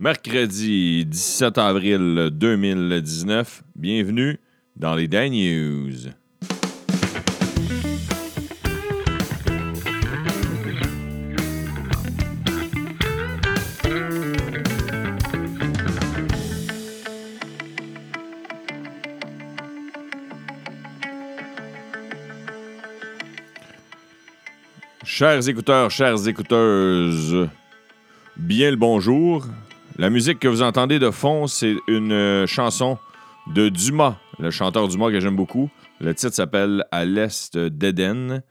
Mercredi 17 avril 2019. Bienvenue dans les Dan News. Chers écouteurs, chères écouteuses, bien le bonjour. La musique que vous entendez de fond, c'est une euh, chanson de Dumas, le chanteur Dumas que j'aime beaucoup. Le titre s'appelle À l'Est d'Éden.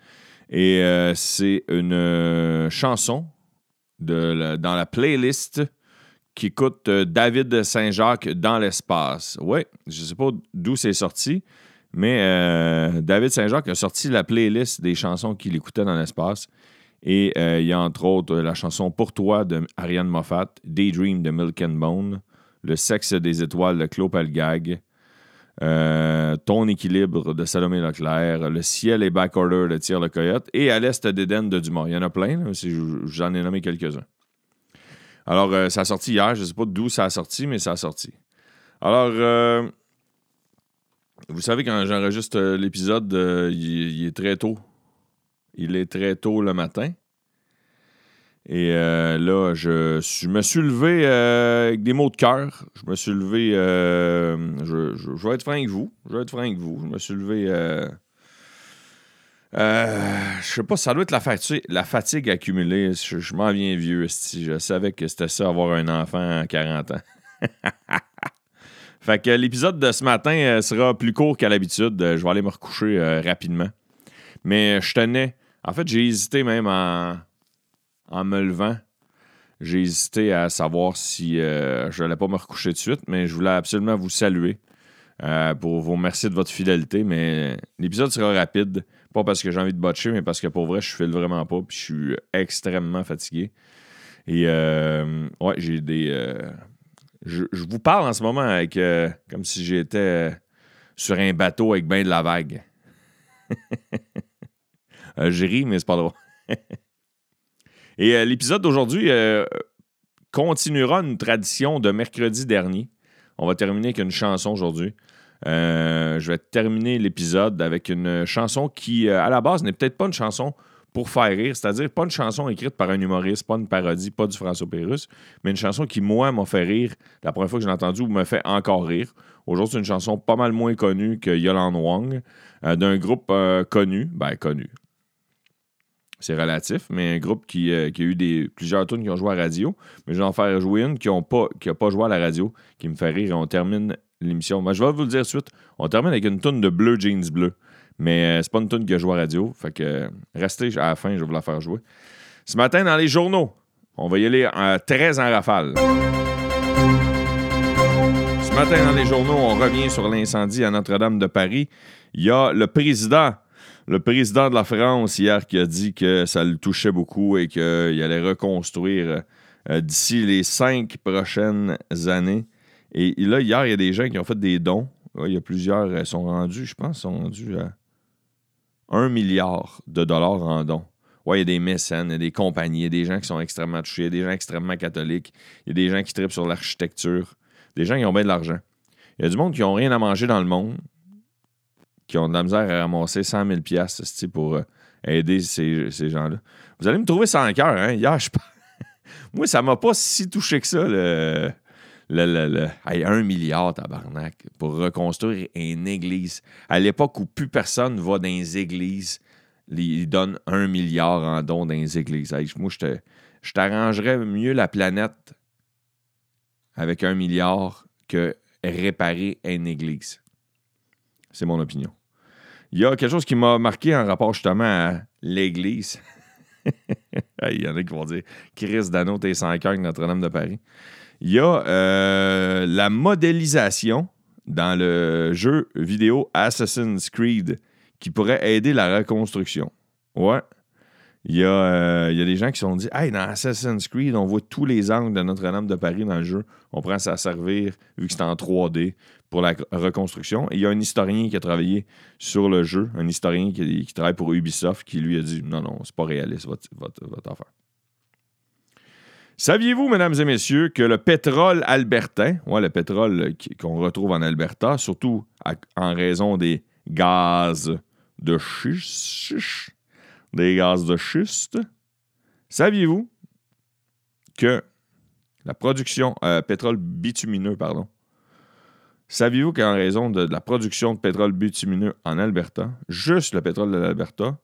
Et euh, c'est une euh, chanson dans la playlist qui euh, David Saint-Jacques dans l'espace. Oui, je sais pas d'où c'est sorti, mais David Saint-Jacques a sorti la playlist des chansons qu'il écoutait dans l'espace. Et euh, il y a entre autres la chanson Pour toi de Ariane Moffat, Daydream de Milk and Bone, Le sexe des étoiles de Claude Pelgag, euh, Ton équilibre de Salomé Leclerc, Le ciel et backorder de Tire le Coyote et À l'Est d'Éden de Dumas. Il y en a plein, j'en ai nommé quelques-uns. Alors, euh, ça a sorti hier. Je ne sais pas d'où ça a sorti, mais ça a sorti. Alors, euh, vous savez, quand j'enregistre l'épisode, il est très tôt. Il est très tôt le matin. Et euh, là, je, me suis levé euh, avec des mots de cœur. Je me suis levé. euh, je, vais être franc avec vous. Je vais être franc avec vous. Je me suis levé. je sais pas, ça doit être la fatigue, la fatigue accumulée. Je, m'en viens vieux. esti. Je savais que c'était ça, avoir un enfant à 40 ans. fait que l'épisode de ce matin sera plus court qu'à l'habitude. Je vais aller me recoucher rapidement. Mais je tenais. En fait, j'ai hésité même en, me levant. J'ai hésité à savoir si euh, je n'allais pas me recoucher de suite, mais je voulais absolument vous saluer euh, pour vous remercier de votre fidélité. Mais l'épisode sera rapide. Pas parce que j'ai envie de botcher, mais parce que pour vrai, je file vraiment pas. Puis je suis extrêmement fatigué. Et euh, ouais, j'ai des. je, vous parle en ce moment avec comme si j'étais sur un bateau avec bien de la vague. Euh, je ris, mais c'est pas drôle. Et euh, l'épisode d'aujourd'hui euh, continuera une tradition de mercredi dernier. On va terminer avec une chanson aujourd'hui. Je vais terminer l'épisode avec une chanson qui, à la base, n'est peut-être pas une chanson pour faire rire, c'est-à-dire pas une chanson écrite par un humoriste, pas une parodie, pas du François Pérusse, mais une chanson qui, moi, m'a fait rire la première fois que je l'ai entendue ou me fait encore rire. Aujourd'hui, c'est une chanson pas mal moins connue que Yolande Wong, euh, d'un groupe connu, ben connu, c'est relatif, mais un groupe qui, euh, a eu plusieurs tunes qui ont joué à la radio. Mais je vais en faire jouer une qui n'a pas, joué à la radio, qui me fait rire. Et on termine l'émission. Moi, je vais vous le dire suite. On termine avec une tune de Bleu Jeans Bleu. Mais euh, c'est pas une tune qui a joué à la radio. Fait que restez à la fin, je vais vous la faire jouer. Ce matin, dans les journaux, on va y aller euh, très en rafale. Ce matin, dans les journaux, on revient sur l'incendie à Notre-Dame de Paris. Il y a le président le président de la France hier qui a dit que ça le touchait beaucoup et qu'il allait reconstruire euh, d'ici les cinq prochaines années. Et là, hier, il y a des gens qui ont fait des dons. Il y a plusieurs, euh, sont rendus, je pense, sont rendus à un milliard de dollars en dons. Ouais, il y a des mécènes, il y a des compagnies, il y a des gens qui sont extrêmement touchés, il y a des gens extrêmement catholiques, il y a des gens qui tripent sur l'architecture, des gens qui ont bien de l'argent. Il y a du monde qui n'ont rien à manger dans le monde, qui ont de la misère à ramasser 100 000 piastres, pour euh, aider ces, ces gens-là. Vous allez me trouver sans cœur, hein? Hier, je... Moi, ça m'a pas si touché que ça, le... le, le, le- Hey, un milliard, tabarnak, pour reconstruire une église. À l'époque où plus personne va dans les églises, ils donnent un milliard en dons dans les églises. Hey, moi, je te- je t'arrangerais mieux la planète avec un milliard que réparer une église. C'est mon opinion. Il y a quelque chose qui m'a marqué en rapport justement à l'Église. Il y en a qui vont dire Chris Dano, t'es sans cœur Notre-Dame de Paris. Il y a euh, la modélisation dans le jeu vidéo Assassin's Creed qui pourrait aider la reconstruction. Ouais. Il y, a, euh, il y a des gens qui se sont dit Hey, dans Assassin's Creed, on voit tous les angles de Notre-Dame de Paris dans le jeu. On prend ça à servir, vu que c'est en 3D, pour la reconstruction. Et il y a un historien qui a travaillé sur le jeu, un historien qui, travaille pour Ubisoft, qui lui a dit Non, non, c'est pas réaliste votre, votre, votre affaire. Saviez-vous, mesdames et messieurs, que le pétrole albertain, ouais, le pétrole qu'on retrouve en Alberta, surtout en raison des gaz de schiste, des gaz de schiste, saviez-vous que la production, euh, pétrole bitumineux, pardon, saviez-vous qu'en raison de, la production de pétrole bitumineux en Alberta, juste le pétrole de l'Alberta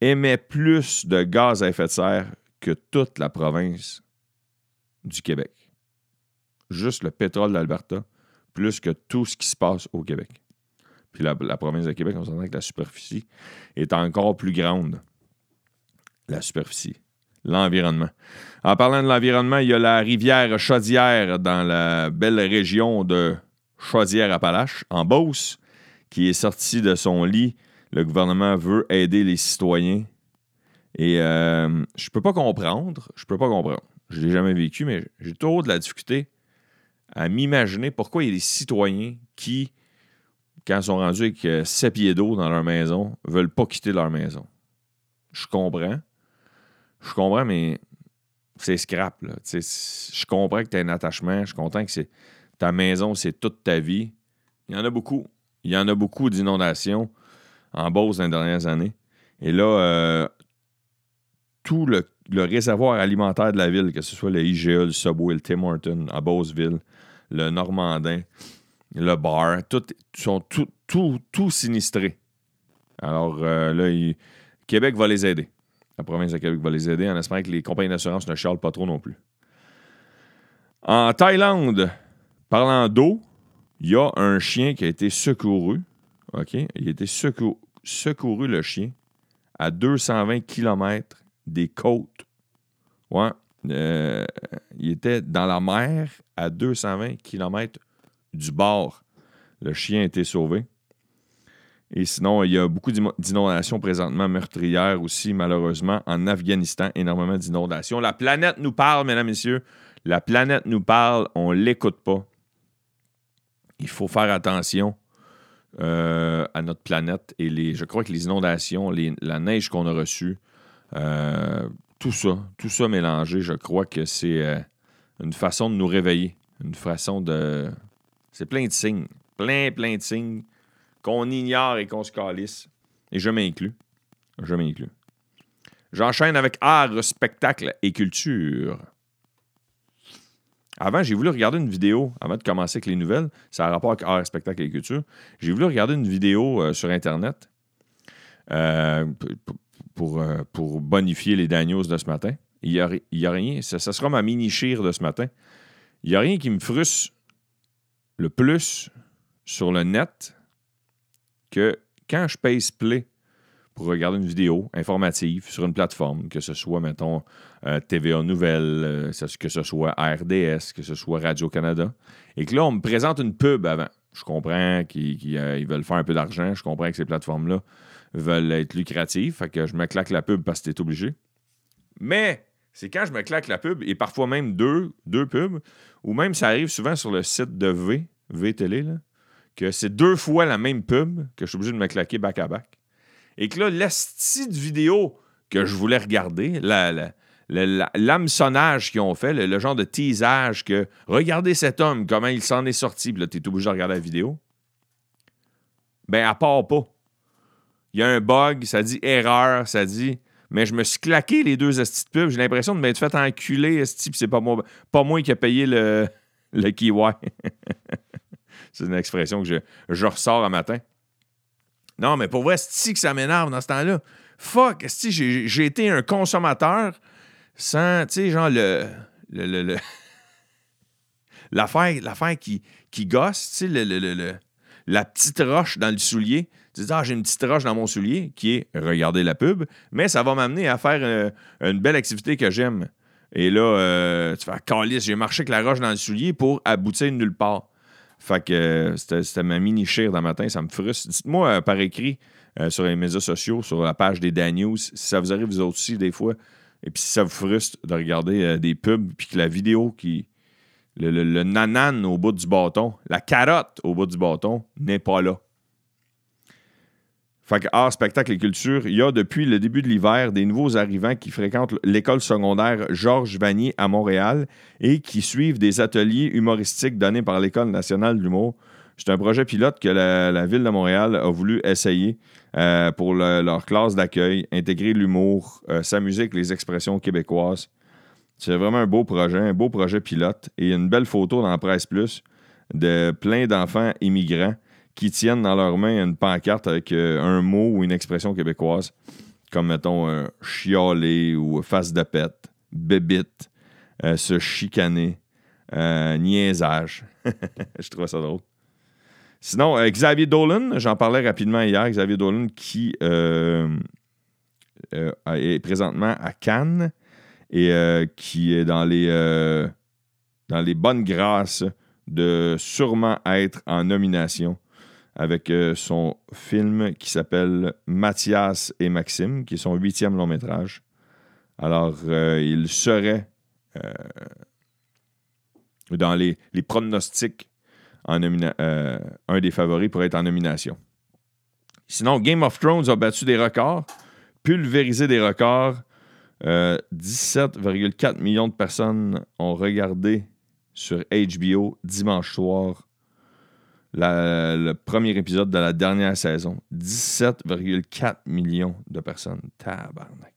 émet plus de gaz à effet de serre que toute la province du Québec? Juste le pétrole d'Alberta, plus que tout ce qui se passe au Québec. Puis la, province de Québec, on s'entend que la superficie est encore plus grande. La superficie. L'environnement. En parlant de l'environnement, il y a la rivière Chaudière dans la belle région de Chaudière-Appalaches, en Beauce, qui est sortie de son lit. Le gouvernement veut aider les citoyens et euh, je peux pas comprendre, je peux pas comprendre. Je l'ai jamais vécu, mais j'ai trop de la difficulté à m'imaginer pourquoi il y a des citoyens qui, quand ils sont rendus avec euh, sept pieds d'eau dans leur maison, veulent pas quitter leur maison. Je comprends. Je comprends, mais c'est scrap. Là. Je comprends que tu as un attachement. Je suis content que ta maison, c'est toute ta vie. Il y en a beaucoup. Il y en a beaucoup d'inondations en Beauce dans les dernières années. Et là, euh, tout le, réservoir alimentaire de la ville, que ce soit le IGA, le Subway, le Tim Horton, à Beauceville, le Normandin, le bar, tout, sont tout, tout, tout sinistrés. Alors euh, là, Québec va les aider. La province de Québec va les aider en espérant que les compagnies d'assurance ne charlent pas trop non plus. En Thaïlande, parlant d'eau, il y a un chien qui a été secouru. OK? Il a été secouru, le chien, à 220 km des côtes. Ouais. Euh, il était dans la mer à 220 km du bord. Le chien a été sauvé. Et sinon, il y a beaucoup d'inondations présentement meurtrières aussi, malheureusement. En Afghanistan, énormément d'inondations. La planète nous parle, mesdames, messieurs. La planète nous parle, on ne l'écoute pas. Il faut faire attention euh, à notre planète. Et les, je crois que les inondations, la neige qu'on a reçue, euh, tout ça, tout ça mélangé, je crois que c'est euh, une façon de nous réveiller. Une façon de. C'est plein de signes. Plein, plein de signes qu'on ignore et qu'on se calisse. Et je m'inclus. Je m'inclus. J'enchaîne avec art, spectacle et culture. Avant, j'ai voulu regarder une vidéo, avant de commencer avec les nouvelles, ça a rapport avec art, spectacle et culture. J'ai voulu regarder une vidéo euh, sur Internet pour, euh, pour bonifier les Daniels de ce matin. Il n'y a, a, rien. Ça, sera ma mini-chire de ce matin. Il n'y a rien qui me frustre le plus sur le net que quand je paye play pour regarder une vidéo informative sur une plateforme, que ce soit, mettons, euh, TVA Nouvelles, euh, que ce soit RDS, que ce soit Radio-Canada, et que là, on me présente une pub avant. Je comprends qu'ils veulent faire un peu d'argent, je comprends que ces plateformes-là veulent être lucratifs. Fait que je me claque la pub parce que t'es obligé. Mais c'est quand je me claque la pub, et parfois même deux, deux pubs, ou même ça arrive souvent sur le site de V, V que c'est deux fois la même pub que je suis obligé de me claquer back à back. Et que là, l'asti de vidéo que je voulais regarder, l'hameçonnage qu'ils ont fait, le, genre de teasage que regardez cet homme, comment il s'en est sorti, puis là, tu es obligé de regarder la vidéo. Ben, à part pas il y a un bug, ça dit erreur, ça dit. Mais je me suis claqué les deux estis de pub. J'ai l'impression de m'être fait enculer, esti, c'est pas moi, pas moi qui a payé le, le kiwi. c'est une expression que je, je ressors un matin. Non, mais pour vrai, esti que ça m'énerve dans ce temps-là. Fuck, esti, j'ai été un consommateur sans, tu sais, genre le. le, le, L'affaire qui, qui gosse, tu sais, le, le, la petite roche dans le soulier. Tu dis, ah, j'ai une petite roche dans mon soulier qui est regarder la pub, mais ça va m'amener à faire euh, une belle activité que j'aime. Et là, euh, tu fais, calice, j'ai marché avec la roche dans le soulier pour aboutir nulle part. Fait que euh, c'était ma mini-chire dans matin, ça me frustre. Dites-moi par écrit sur les médias sociaux, sur la page des Dan News, si ça vous arrive vous aussi des fois, et puis si ça vous frustre de regarder des pubs, puis que la vidéo qui, le, le, nanan au bout du bâton, la carotte au bout du bâton n'est pas là. Fait que art, spectacle et culture, il y a depuis le début de l'hiver des nouveaux arrivants qui fréquentent l'école secondaire Georges Vanier à Montréal et qui suivent des ateliers humoristiques donnés par l'École nationale de l'humour. C'est un projet pilote que la, Ville de Montréal a voulu essayer euh, pour leur classe d'accueil, intégrer l'humour, euh, sa musique, les expressions québécoises. C'est vraiment un beau projet, un beau projet pilote. Et il y a une belle photo dans Presse Plus de plein d'enfants immigrants qui tiennent dans leurs mains une pancarte avec euh, un mot ou une expression québécoise, comme mettons un chialer ou face de pète, bébite, euh, se chicaner, euh, niaisage. Je trouve ça drôle. Sinon, Xavier Dolan, j'en parlais rapidement hier, Xavier Dolan qui est présentement à Cannes et qui est dans les, dans les bonnes grâces de sûrement être en nomination avec euh, son film qui s'appelle Mathias et Maxime, qui est son huitième long métrage. Alors, euh, il serait euh, dans les, pronostics un des favoris pour être en nomination. Sinon, Game of Thrones a battu des records, pulvérisé des records. 17,4 millions de personnes ont regardé sur HBO dimanche soir le premier épisode de la dernière saison. 17,4 millions de personnes. Tabarnak.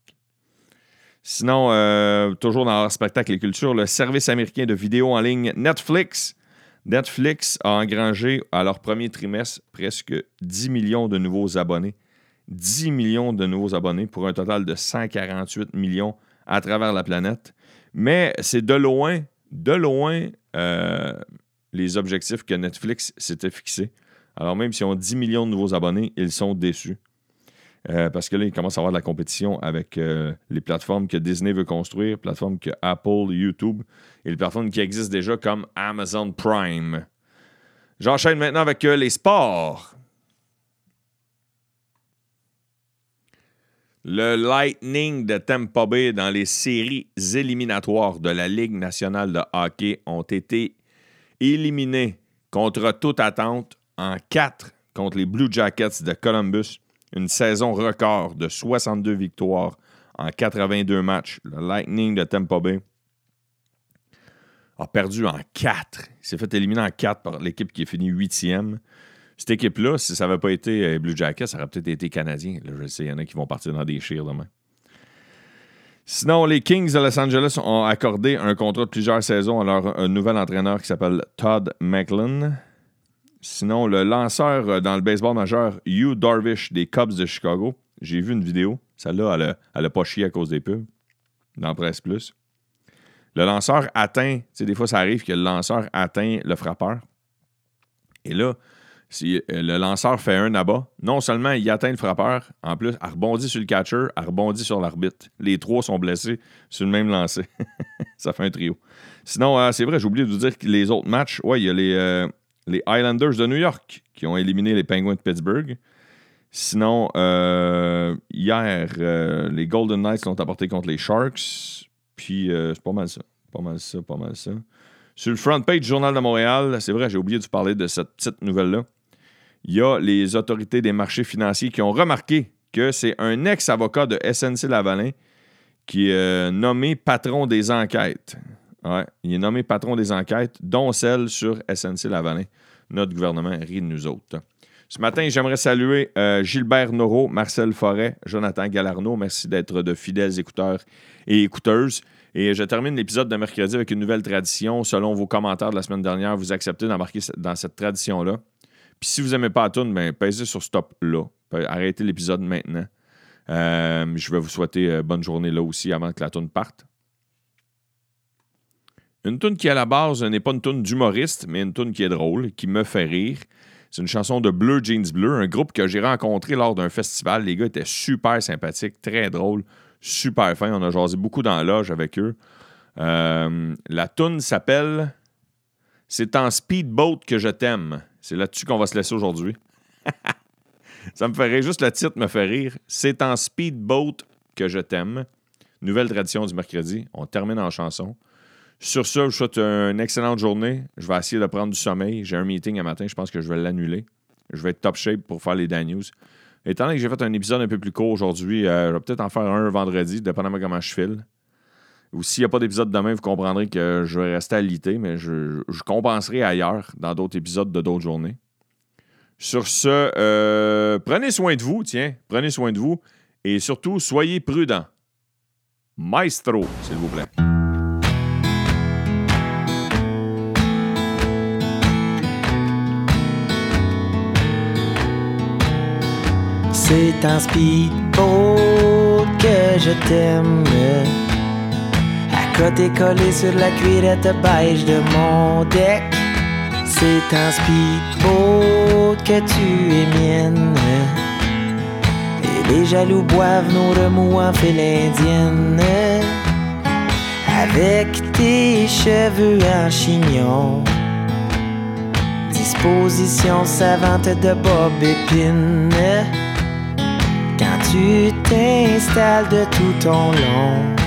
Sinon, euh, toujours dans leur spectacle et culture, le service américain de vidéo en ligne Netflix. Netflix a engrangé à leur premier trimestre presque 10 millions de nouveaux abonnés. 10 millions de nouveaux abonnés pour un total de 148 millions à travers la planète. Mais c'est de loin, de loin, euh, les objectifs que Netflix s'était fixés. Alors même s'ils ont 10 millions de nouveaux abonnés, ils sont déçus. Euh, parce que là, ils commencent à avoir de la compétition avec euh, les plateformes que Disney veut construire, plateformes que Apple, YouTube et les plateformes qui existent déjà comme Amazon Prime. J'enchaîne maintenant avec euh, les sports. Le Lightning de Tampa Bay dans les séries éliminatoires de la Ligue nationale de hockey ont été éliminé contre toute attente en 4 contre les Blue Jackets de Columbus. Une saison record de 62 victoires en 82 matchs. Le Lightning de Tampa Bay a perdu en 4. Il s'est fait éliminer en 4 par l'équipe qui est finie 8e. Cette équipe-là, si ça n'avait pas été euh, Blue Jackets, ça aurait peut-être été Canadien. je sais, il y en a qui vont partir dans des chires demain. Sinon, les Kings de Los Angeles ont accordé un contrat de plusieurs saisons à leur nouvel entraîneur qui s'appelle Todd McLean. Sinon, le lanceur euh, dans le baseball majeur, Hugh Darvish des Cubs de Chicago, j'ai vu une vidéo. Celle-là, elle n'a pas chié à cause des pubs dans Presse Plus. Le lanceur atteint, tu sais, des fois ça arrive que le lanceur atteint le frappeur. Et là, si euh, le lanceur fait un abat, non seulement il atteint le frappeur, en plus, il rebondit sur le catcher, il rebondit sur l'arbitre. Les trois sont blessés sur le même lancer. ça fait un trio. Sinon, euh, c'est vrai, j'ai oublié de vous dire que les autres matchs, ouais, il y a les, euh, les Islanders de New York qui ont éliminé les Penguins de Pittsburgh. Sinon, hier, les Golden Knights l'ont apporté contre les Sharks. Puis, c'est pas mal ça. Pas mal ça, pas mal ça. Sur le front page du Journal de Montréal, c'est vrai, j'ai oublié de vous parler de cette petite nouvelle-là il y a les autorités des marchés financiers qui ont remarqué que c'est un ex-avocat de SNC Lavalin qui est euh, nommé patron des enquêtes. Il est nommé patron des enquêtes, dont celle sur SNC Lavalin. Notre gouvernement rit de nous autres. Ce matin, j'aimerais saluer euh, Gilbert Noro, Marcel Forêt, Jonathan Galarno. Merci d'être de fidèles écouteurs et écouteuses. Et je termine l'épisode de mercredi avec une nouvelle tradition. Selon vos commentaires de la semaine dernière, vous acceptez d'embarquer dans cette tradition-là. Puis si vous n'aimez pas la tune, ben, pèsez sur stop là. Arrêtez l'épisode maintenant. Euh, je vais vous souhaiter euh, bonne journée là aussi avant que la tune parte. Une tune qui à la base n'est pas une tune d'humoriste, mais une tune qui est drôle, qui me fait rire. C'est une chanson de Bleu Jeans Bleu, un groupe que j'ai rencontré lors d'un festival. Les gars étaient super sympathiques, très drôles, super fins. On a jasé beaucoup dans la loge avec eux. Euh, la tune s'appelle C'est en speedboat que je t'aime. C'est là-dessus qu'on va se laisser aujourd'hui. Ça me rire. Juste le titre me fait rire. C'est en speedboat que je t'aime. Nouvelle tradition du mercredi. On termine en chanson. Sur ce, je vous souhaite une excellente journée. Je vais essayer de prendre du sommeil. J'ai un meeting un matin. Je pense que je vais l'annuler. Je vais être top shape pour faire les Dan News. Étant donné que j'ai fait un épisode un peu plus court aujourd'hui, euh, je vais peut-être en faire un vendredi, dépendamment comment je file. Ou s'il n'y a pas d'épisode demain, vous comprendrez que je vais rester à l'ité, mais je, je, compenserai ailleurs dans d'autres épisodes de d'autres journées. Sur ce, euh, prenez soin de vous, tiens, prenez soin de vous. Et surtout, soyez prudents. Maestro, s'il vous plaît. C'est un speedboat que je t'aime. Côté collé sur la cuirette beige de mon deck. C'est un speedboat que tu es mienne. Et les jaloux boivent nos remous en file indienne. Avec tes cheveux en chignon. Disposition savante de Bob Épine tu t'installes de tout ton long.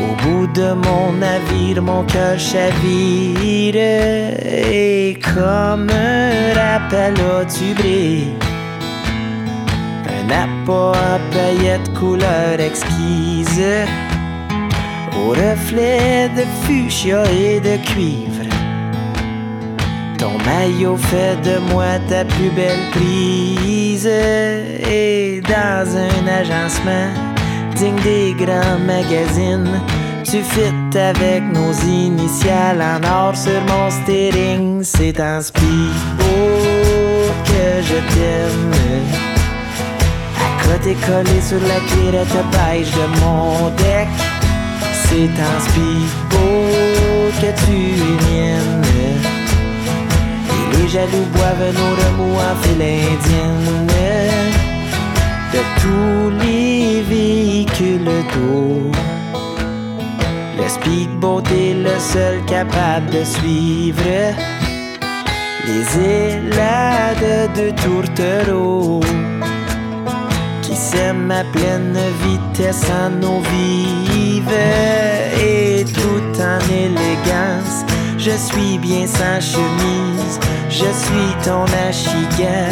Au bout de mon navire, mon cœur chavire et comme un rappel, tu brilles. Un appât à paillettes couleur exquise, au reflet de fuchsia et de cuivre. Ton maillot fait de moi ta plus belle prise Et dans un agencement des grands magazines. Tu fites avec nos initiales en or sur mon steering. C'est un speedboat que je t'aime. À côté collé sur la cuirette beige de mon deck. C'est un speedboat que tu es mienne. Les jaloux boivent nos remous en file indienne. De tous les véhicules d'eau, le speedboat est le seul capable de suivre les élades de tourtereaux qui s'aiment à pleine vitesse en eau vive et tout en élégance je suis bien sans chemise, je suis ton achigan.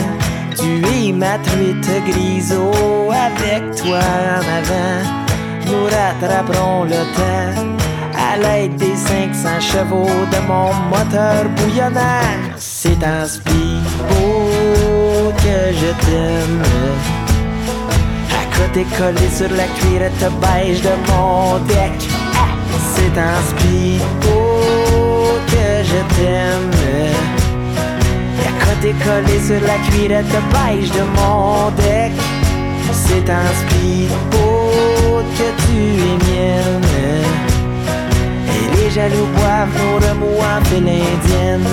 Tu es ma truite griseau, avec toi en avant. Nous rattraperons le temps à l'aide des 500 chevaux de mon moteur bouillonnant. C'est un speedboat que je t'aime. À côté collé sur la cuirette beige de mon deck. C'est un speedboat je t'aime. Et à côté collé sur la cuirette de beige de mon deck, c'est un speedboat que tu es mienne. Et les jaloux boivent nos remous en indienne.